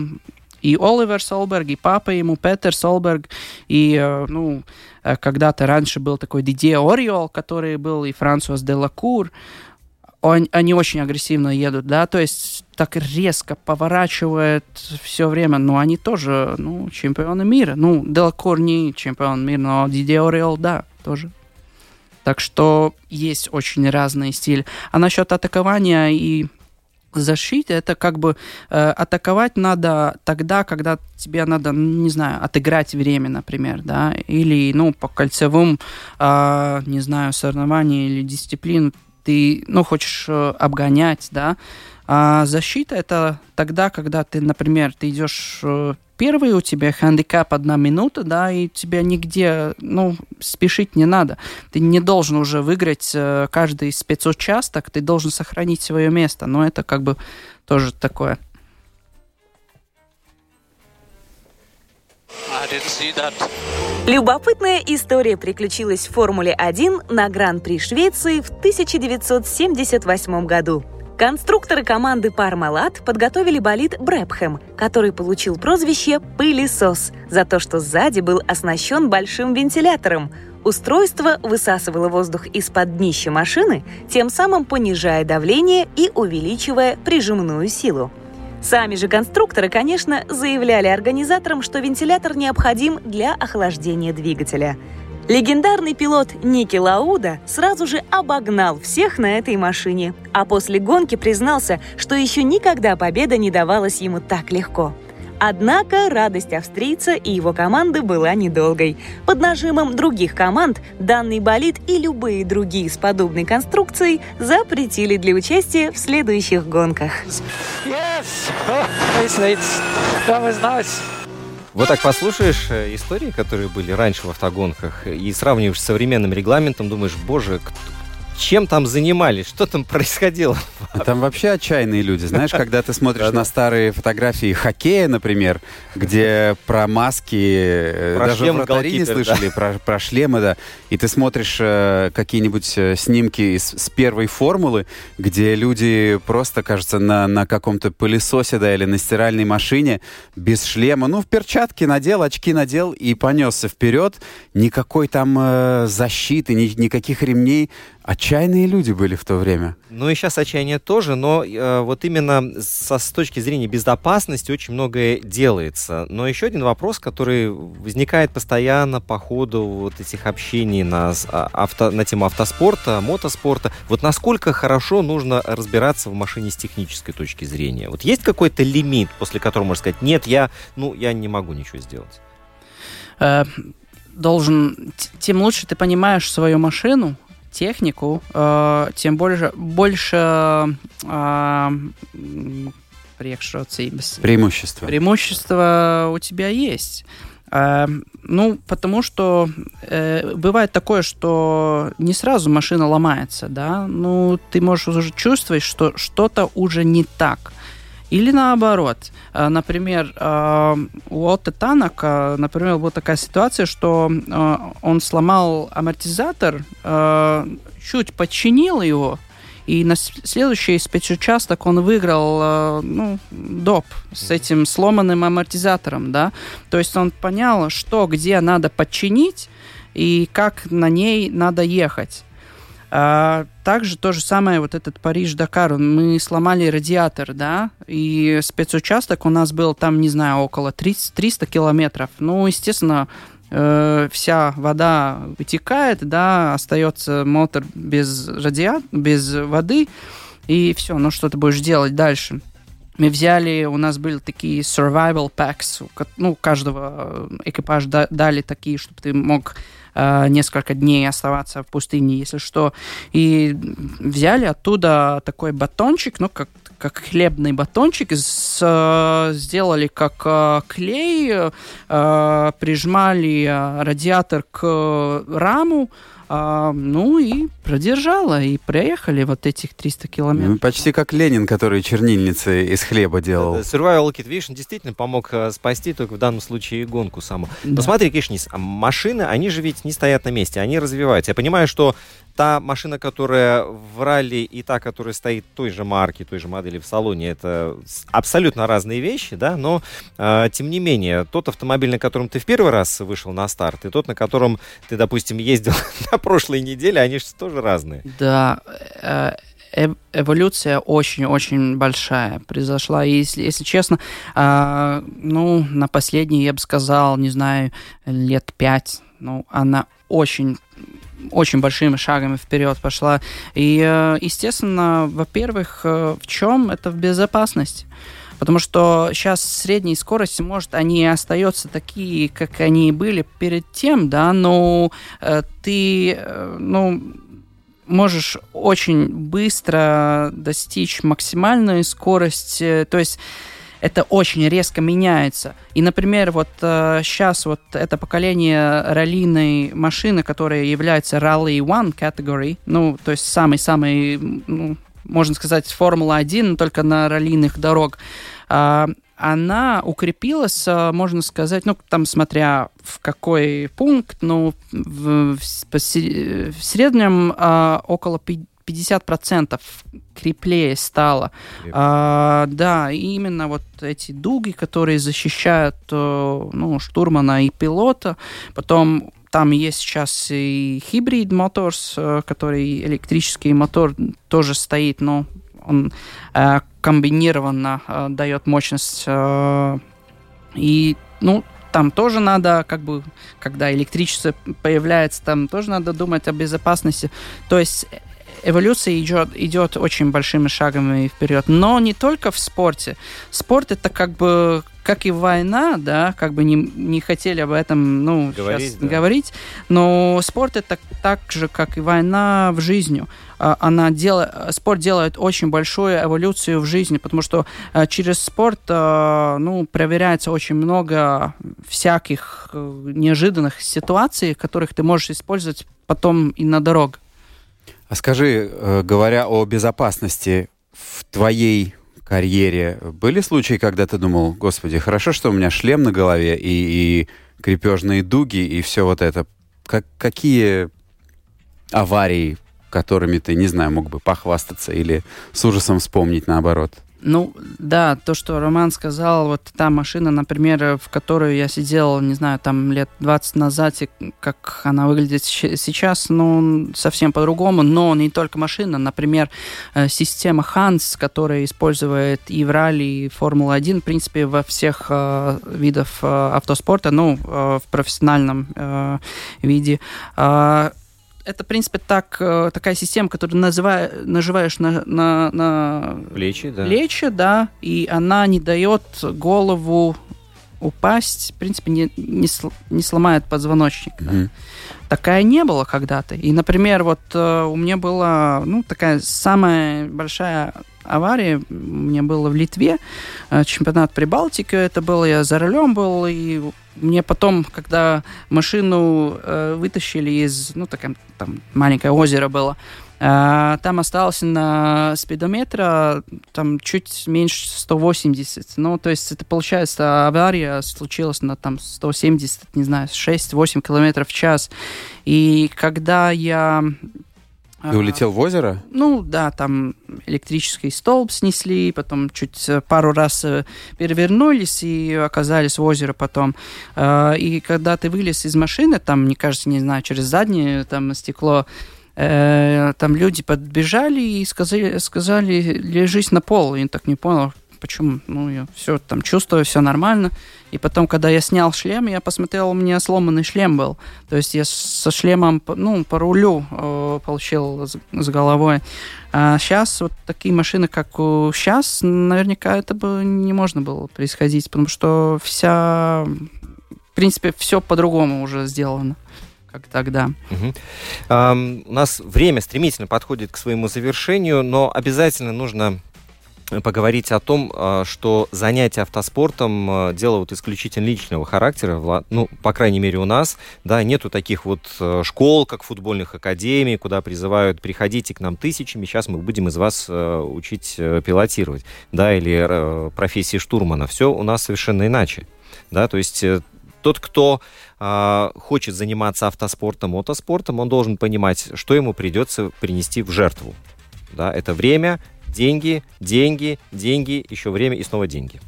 и Оливер Солберг, и папа ему, Петер Солберг, и, э, ну, когда-то раньше был такой Дидье Ориол, который был, и Франсуас де Лакур, он, они очень агрессивно едут, да, то есть так резко поворачивают все время, но они тоже, ну, чемпионы мира. Ну, Делакур не чемпион мира, но Дидье Ориол, да, тоже. Так что есть очень разный стиль. А насчет атакования и защите это как бы э, атаковать надо тогда, когда тебе надо, не знаю, отыграть время, например, да, или, ну, по кольцевым, э, не знаю, соревнованиям или дисциплин ты, ну, хочешь э, обгонять, да, а защита это тогда, когда ты, например, ты идешь э, первый, у тебя хандикап одна минута, да, и тебя нигде, ну, спешить не надо. Ты не должен уже выиграть э, каждый спецучасток, ты должен сохранить свое место. Но это как бы тоже такое. Любопытная история приключилась в Формуле-1 на Гран-при Швеции в 1978 году. Конструкторы команды Пармалат подготовили болид Брэпхэм, который получил прозвище «пылесос» за то, что сзади был оснащен большим вентилятором. Устройство высасывало воздух из-под днища машины, тем самым понижая давление и увеличивая прижимную силу. Сами же конструкторы, конечно, заявляли организаторам, что вентилятор необходим для охлаждения двигателя – Легендарный пилот Ники Лауда сразу же обогнал всех на этой машине, а после гонки признался, что еще никогда победа не давалась ему так легко. Однако радость австрийца и его команды была недолгой. Под нажимом других команд данный болид и любые другие с подобной конструкцией запретили для участия в следующих гонках. Yes! Oh, вот так послушаешь э, истории, которые были раньше в автогонках, и сравниваешь с современным регламентом, думаешь, боже, чем там занимались, что там происходило. Там вообще отчаянные люди. Знаешь, когда ты смотришь на старые фотографии хоккея, например, где про маски, э, про даже вратари не слышали, да. про, про шлемы, да, и ты смотришь э, какие-нибудь э, снимки из, с первой формулы, где люди просто, кажется, на, на каком-то пылесосе, да, или на стиральной машине, без шлема, ну, в перчатке надел, очки надел и понесся вперед. Никакой там э, защиты, ни, никаких ремней. Отчаянные люди были в то время. Ну и сейчас отчаяние тоже, но э, вот именно со, с точки зрения безопасности очень многое делается. Но еще один вопрос, который возникает постоянно по ходу вот этих общений на, а, авто, на тему автоспорта, мотоспорта. Вот насколько хорошо нужно разбираться в машине с технической точки зрения? Вот есть какой-то лимит, после которого можно сказать, нет, я, ну, я не могу ничего сделать? Э, должен, тем лучше ты понимаешь свою машину, технику, э, тем больше, больше э, преимущества. преимущества у тебя есть. Э, ну, потому что э, бывает такое, что не сразу машина ломается, да, ну, ты можешь уже чувствовать, что что-то уже не так. Или наоборот. Э, например, э, у Отто Танака, например, была такая ситуация, что э, он сломал амортизатор, чуть подчинил его, и на следующий спецучасток он выиграл ну, доп с этим сломанным амортизатором, да. То есть он понял, что где надо подчинить и как на ней надо ехать. Также то же самое, вот этот Париж-Дакар, мы сломали радиатор, да, и спецучасток у нас был там, не знаю, около 300, 300 километров. Ну, естественно, э, вся вода вытекает, да, остается мотор без радиатора, без воды, и все, ну что ты будешь делать дальше? Мы взяли, у нас были такие survival packs, ну, каждого экипажа дали такие, чтобы ты мог Э, несколько дней оставаться в пустыне, если что. И взяли оттуда такой батончик, ну, как как хлебный батончик, с, э, сделали как э, клей, э, прижмали э, радиатор к раму, а, ну и продержала, и проехали вот этих 300 километров. Ну, почти как Ленин, который чернильницы из хлеба делал. Да, Survival Kit Vision действительно помог э, спасти только в данном случае гонку саму. Да. Но смотри, Кишнис, а машины, они же ведь не стоят на месте, они развиваются. Я понимаю, что та машина, которая в ралли, и та, которая стоит той же марки, той же модели в салоне, это абсолютно разные вещи, да, но э, тем не менее, тот автомобиль, на котором ты в первый раз вышел на старт, и тот, на котором ты, допустим, ездил на прошлой неделе, они же тоже разные. Да, э, э эволюция очень-очень большая произошла. И если, если честно, э, ну, на последние, я бы сказал, не знаю, лет пять, ну, она очень очень большими шагами вперед пошла. И, э, естественно, во-первых, э, в чем это в безопасность? Потому что сейчас средние скорости, может, они остаются такие, как они были перед тем, да, но э, ты, э, ну, можешь очень быстро достичь максимальной скорости. То есть это очень резко меняется. И, например, вот э, сейчас вот это поколение раллийной машины, которая является Rally One Category, ну, то есть самый-самый, ну, можно сказать, Формула-1, но только на раллийных дорог, э, она укрепилась, э, можно сказать, ну, там, смотря в какой пункт, ну, в, в, в среднем а, около 50% креплее стало. А, да, именно вот эти дуги, которые защищают ну, штурмана и пилота. Потом там есть сейчас и хибрид моторс, который электрический мотор тоже стоит, но он э, комбинированно э, дает мощность. Э, и, ну, там тоже надо, как бы, когда электричество появляется, там тоже надо думать о безопасности. То есть эволюция идет, идет очень большими шагами вперед. Но не только в спорте. Спорт это как бы как и война, да, как бы не, не хотели об этом, ну, говорить, сейчас да. говорить, но спорт это так же, как и война в жизни. А, она делает, спорт делает очень большую эволюцию в жизни, потому что а, через спорт, а, ну, проверяется очень много всяких э, неожиданных ситуаций, которых ты можешь использовать потом и на дорогах. А скажи, э, говоря о безопасности в твоей карьере, были случаи, когда ты думал, господи, хорошо, что у меня шлем на голове и, и крепежные дуги и все вот это. Как, какие аварии, которыми ты, не знаю, мог бы похвастаться или с ужасом вспомнить наоборот? Ну, да, то, что Роман сказал, вот та машина, например, в которую я сидел, не знаю, там лет 20 назад, и как она выглядит сейчас, ну, совсем по-другому, но не только машина, например, э, система Hans, которая использует и в ралли, и Формула-1, в принципе, во всех э, видах э, автоспорта, ну, э, в профессиональном э, виде, э, это, в принципе, так, э, такая система, которую называя, наживаешь на, на, на плечи, да. плечи, да, и она не дает голову упасть, в принципе, не, не, не сломает позвоночник. Mm-hmm. Да. Такая не было когда-то. И, например, вот э, у меня была, ну, такая самая большая авария у меня была в Литве, э, чемпионат Прибалтики, это было, я за рулем был, и мне потом, когда машину э, вытащили из, ну, такая, там маленькое озеро было, э, там остался на спидометра там чуть меньше 180. Ну, то есть это получается авария случилась на там 170, не знаю, 6-8 километров в час. И когда я ты улетел в озеро? Ну да, там электрический столб снесли, потом чуть э, пару раз э, перевернулись и оказались в озеро потом. А, и когда ты вылез из машины, там, мне кажется, не знаю, через заднее там стекло, э, там люди подбежали и сказали, сказали, лежись на пол. И я так не понял, почему, ну, я все там чувствую, все нормально. И потом, когда я снял шлем, я посмотрел, у меня сломанный шлем был. То есть я со шлемом, ну, по рулю э, получил с, с головой. А сейчас вот такие машины, как сейчас, наверняка это бы не можно было происходить, потому что вся, в принципе, все по-другому уже сделано как тогда. Угу. Um, у нас время стремительно подходит к своему завершению, но обязательно нужно поговорить о том, а, что занятия автоспортом а, дело вот исключительно личного характера, ну, по крайней мере, у нас, да, нету таких вот а, школ, как футбольных академий, куда призывают, приходите к нам тысячами, сейчас мы будем из вас учить э, пилотировать, да, или э, профессии штурмана. Все у нас совершенно иначе, да, то есть э, тот, кто э, хочет заниматься автоспортом, мотоспортом, он должен понимать, что ему придется принести в жертву. Да, это время, деньги, деньги, деньги, еще время и снова деньги.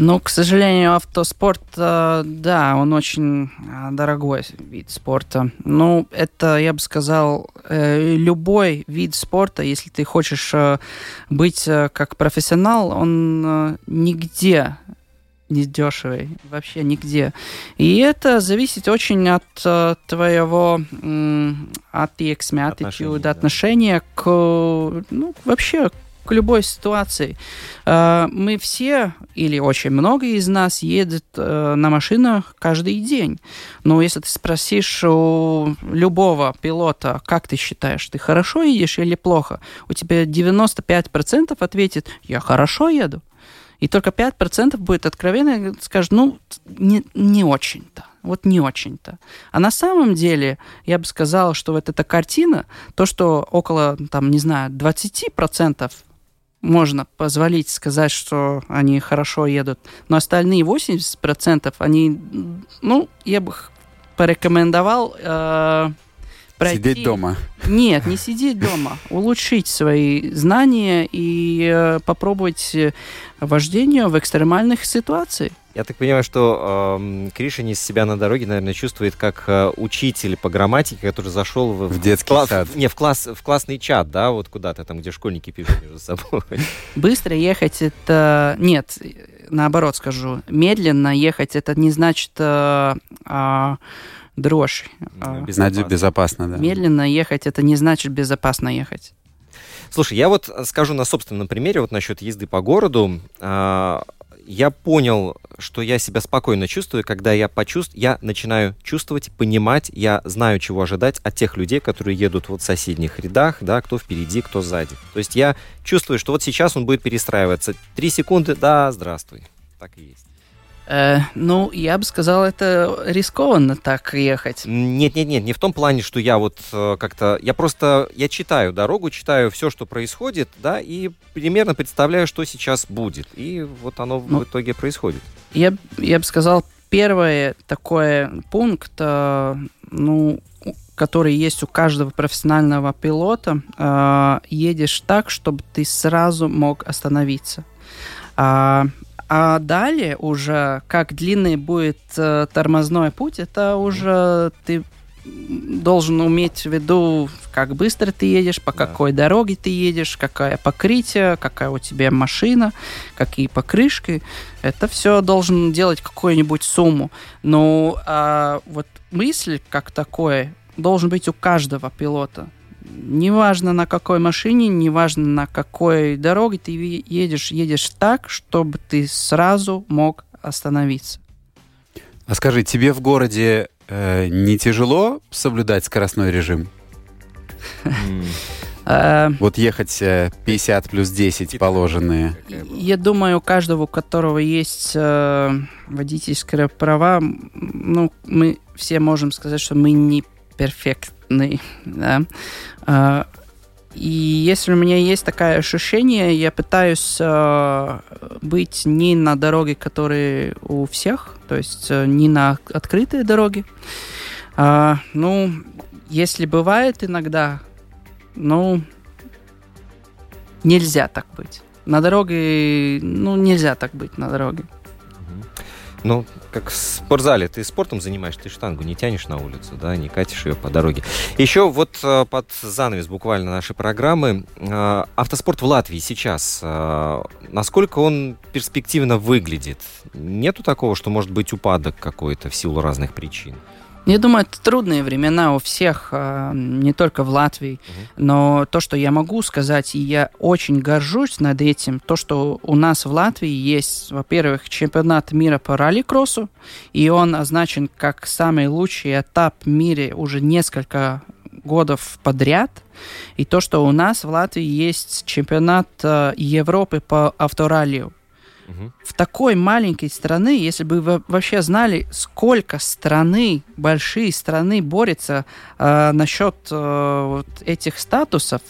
Ну, к сожалению, автоспорт, э, да, он очень э, дорогой вид спорта. Ну, это, я бы сказал, э, любой вид спорта, если ты хочешь быть как профессионал, он нигде не дешевый, вообще нигде. И это зависит очень от э, твоего э, attieksme, attitude, да. отношения к, ну, вообще к любой ситуации. Э, мы все, или очень много из нас, едет э, на машинах каждый день. Но если ты спросишь у любого пилота, как ты считаешь, ты хорошо едешь или плохо, у тебя 95% ответит, я хорошо еду. И только 5% будет откровенно скажет, ну, не, не очень-то. Вот не очень-то. А на самом деле, я бы сказал, что вот эта картина, то, что около, там, не знаю, 20% можно позволить сказать, что они хорошо едут. Но остальные 80% они, ну, я бы порекомендовал э, пройти... Сидеть дома. Нет, не сидеть дома. Улучшить свои знания и э, попробовать э, вождение в экстремальных ситуациях. Я так понимаю, что э, Кришин из себя на дороге, наверное, чувствует как э, учитель по грамматике, который зашел в, в детский класс, сад. Не, в, класс, в классный чат, да, вот куда-то там, где школьники пишут между собой. Быстро ехать это... Нет, наоборот скажу. Медленно ехать это не значит... Э, э, дрожь. А, безопасно. безопасно, да. Медленно ехать это не значит безопасно ехать. Слушай, я вот скажу на собственном примере вот насчет езды по городу. Я понял, что я себя спокойно чувствую, когда я почувствую, я начинаю чувствовать, понимать, я знаю, чего ожидать от тех людей, которые едут вот в соседних рядах, да, кто впереди, кто сзади. То есть я чувствую, что вот сейчас он будет перестраиваться. Три секунды, да, здравствуй. Так и есть. Э, ну, я бы сказал, это рискованно так ехать. Нет, нет, нет, не в том плане, что я вот э, как-то, я просто, я читаю дорогу, читаю все, что происходит, да, и примерно представляю, что сейчас будет, и вот оно ну, в итоге происходит. Я, я бы сказал, первый такой пункт, э, ну, который есть у каждого профессионального пилота, э, едешь так, чтобы ты сразу мог остановиться. А, а далее уже, как длинный будет э, тормозной путь, это уже ты должен уметь в виду, как быстро ты едешь, по да. какой дороге ты едешь, какое покрытие, какая у тебя машина, какие покрышки. Это все должен делать какую-нибудь сумму. Но а, вот мысль как такое должен быть у каждого пилота неважно на какой машине, неважно на какой дороге ты едешь, едешь так, чтобы ты сразу мог остановиться. А скажи, тебе в городе э, не тяжело соблюдать скоростной режим? Э, вот ехать 50 э, плюс 10 положенные. Я думаю, у каждого, у которого есть э, водительское права, ну, мы все можем сказать, что мы не перфектный. Да? А, и если у меня есть такое ощущение, я пытаюсь э, быть не на дороге, которые у всех, то есть э, не на открытые дороги. Э, ну, если бывает иногда, ну, нельзя так быть. На дороге, ну, нельзя так быть на дороге. Ну, как в спортзале, ты спортом занимаешься, ты штангу не тянешь на улицу, да, не катишь ее по дороге. Еще вот э, под занавес буквально нашей программы. Э, автоспорт в Латвии сейчас, э, насколько он перспективно выглядит? Нету такого, что может быть упадок какой-то в силу разных причин? Я думаю, это трудные времена у всех, а, не только в Латвии. Угу. Но то, что я могу сказать, и я очень горжусь над этим, то, что у нас в Латвии есть, во-первых, чемпионат мира по ралли-кроссу, и он означен как самый лучший этап в мире уже несколько годов подряд. И то, что у нас в Латвии есть чемпионат а, Европы по автораллию. В такой маленькой страны, если бы вы вообще знали, сколько страны, большие страны борются э, насчет э, вот этих статусов,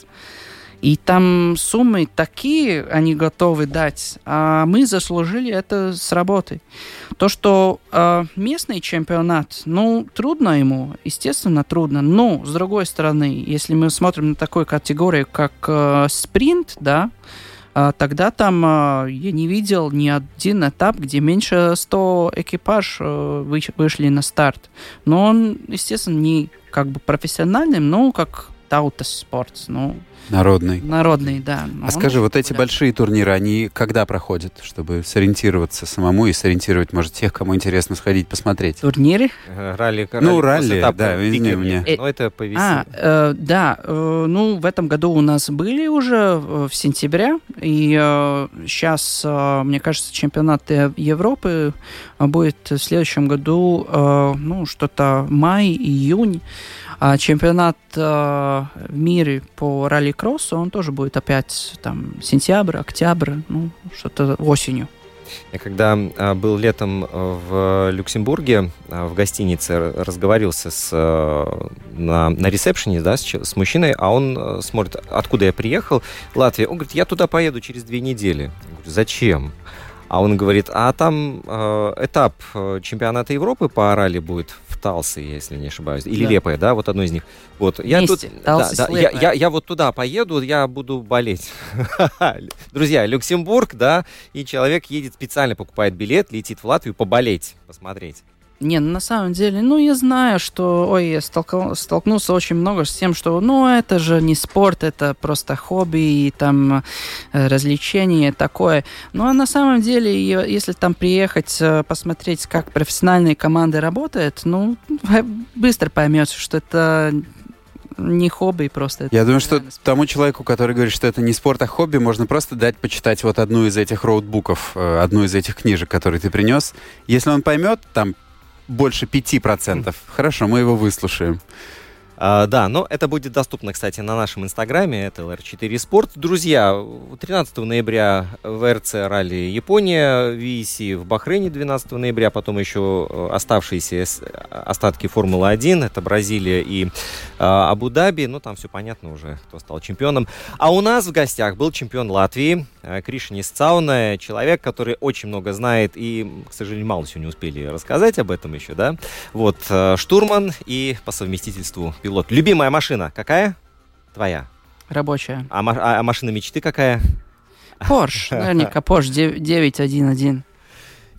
и там суммы такие они готовы дать, а мы заслужили это с работы. То, что э, местный чемпионат, ну, трудно ему, естественно, трудно. Но, с другой стороны, если мы смотрим на такую категорию, как э, спринт, да, тогда там а, я не видел ни один этап, где меньше 100 экипаж э, вышли на старт. Но он, естественно, не как бы профессиональным, но как Таутас спорт. Ну, Народный. Народный, да. А скажи, вот эти большие турниры, они когда проходят, чтобы сориентироваться самому и сориентировать, может, тех, кому интересно сходить посмотреть? Турниры? Э, ралли, ралли. Ну, ралли, да, извини меня. Э, Но это по весне. А, э, да, э, ну, в этом году у нас были уже э, в сентябре, и э, сейчас, э, мне кажется, чемпионат Европы будет в следующем году, э, ну, что-то май, июнь. А чемпионат э, в мире по ралли-кроссу, он тоже будет опять там сентябрь, октябрь, ну, что-то осенью. Я когда а, был летом в Люксембурге в гостинице, разговаривался с, на, на ресепшене да, с, с мужчиной, а он смотрит, откуда я приехал, Латвия. Он говорит, я туда поеду через две недели. Я говорю, зачем? А он говорит, а там э, этап чемпионата Европы по Орали будет Талсы, если не ошибаюсь. Или да. Лепая, да, вот одно из них. Вот. Я Вместе. тут, да, да, я, я, я вот туда поеду, я буду болеть. Друзья, Люксембург, да, и человек едет специально, покупает билет, летит в Латвию поболеть, посмотреть. Не, ну, на самом деле, ну, я знаю, что, ой, я столкну, столкнулся очень много с тем, что, ну, это же не спорт, это просто хобби и там э, развлечение такое. Ну, а на самом деле, если там приехать, э, посмотреть, как профессиональные команды работают, ну, быстро поймете, что это не хобби просто. Я думаю, что спорт. тому человеку, который говорит, что это не спорт, а хобби, можно просто дать почитать вот одну из этих роутбуков, э, одну из этих книжек, которые ты принес. Если он поймет, там больше 5%. Хорошо, мы его выслушаем. А, да, но это будет доступно, кстати, на нашем инстаграме, это LR4 Спорт. Друзья, 13 ноября в РЦ Ралли Япония, VC в Бахрейне 12 ноября, потом еще э, оставшиеся остатки Формулы-1, это Бразилия и э, Абу-Даби, ну там все понятно уже, кто стал чемпионом. А у нас в гостях был чемпион Латвии, э, Кришинис Цауна, человек, который очень много знает и, к сожалению, мало сегодня успели рассказать об этом еще, да. Вот, э, штурман и по совместительству пилот. Любимая машина какая? Твоя. Рабочая. А, а, а машина мечты какая? Порш, наверняка Порш 911.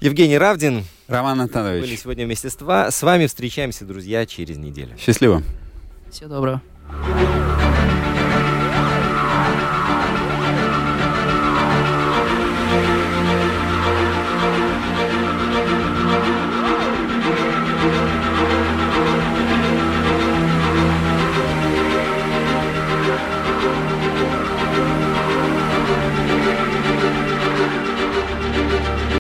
Евгений Равдин. Роман Антонович. Были сегодня вместе с, с вами. Встречаемся, друзья, через неделю. Счастливо. Всего доброго.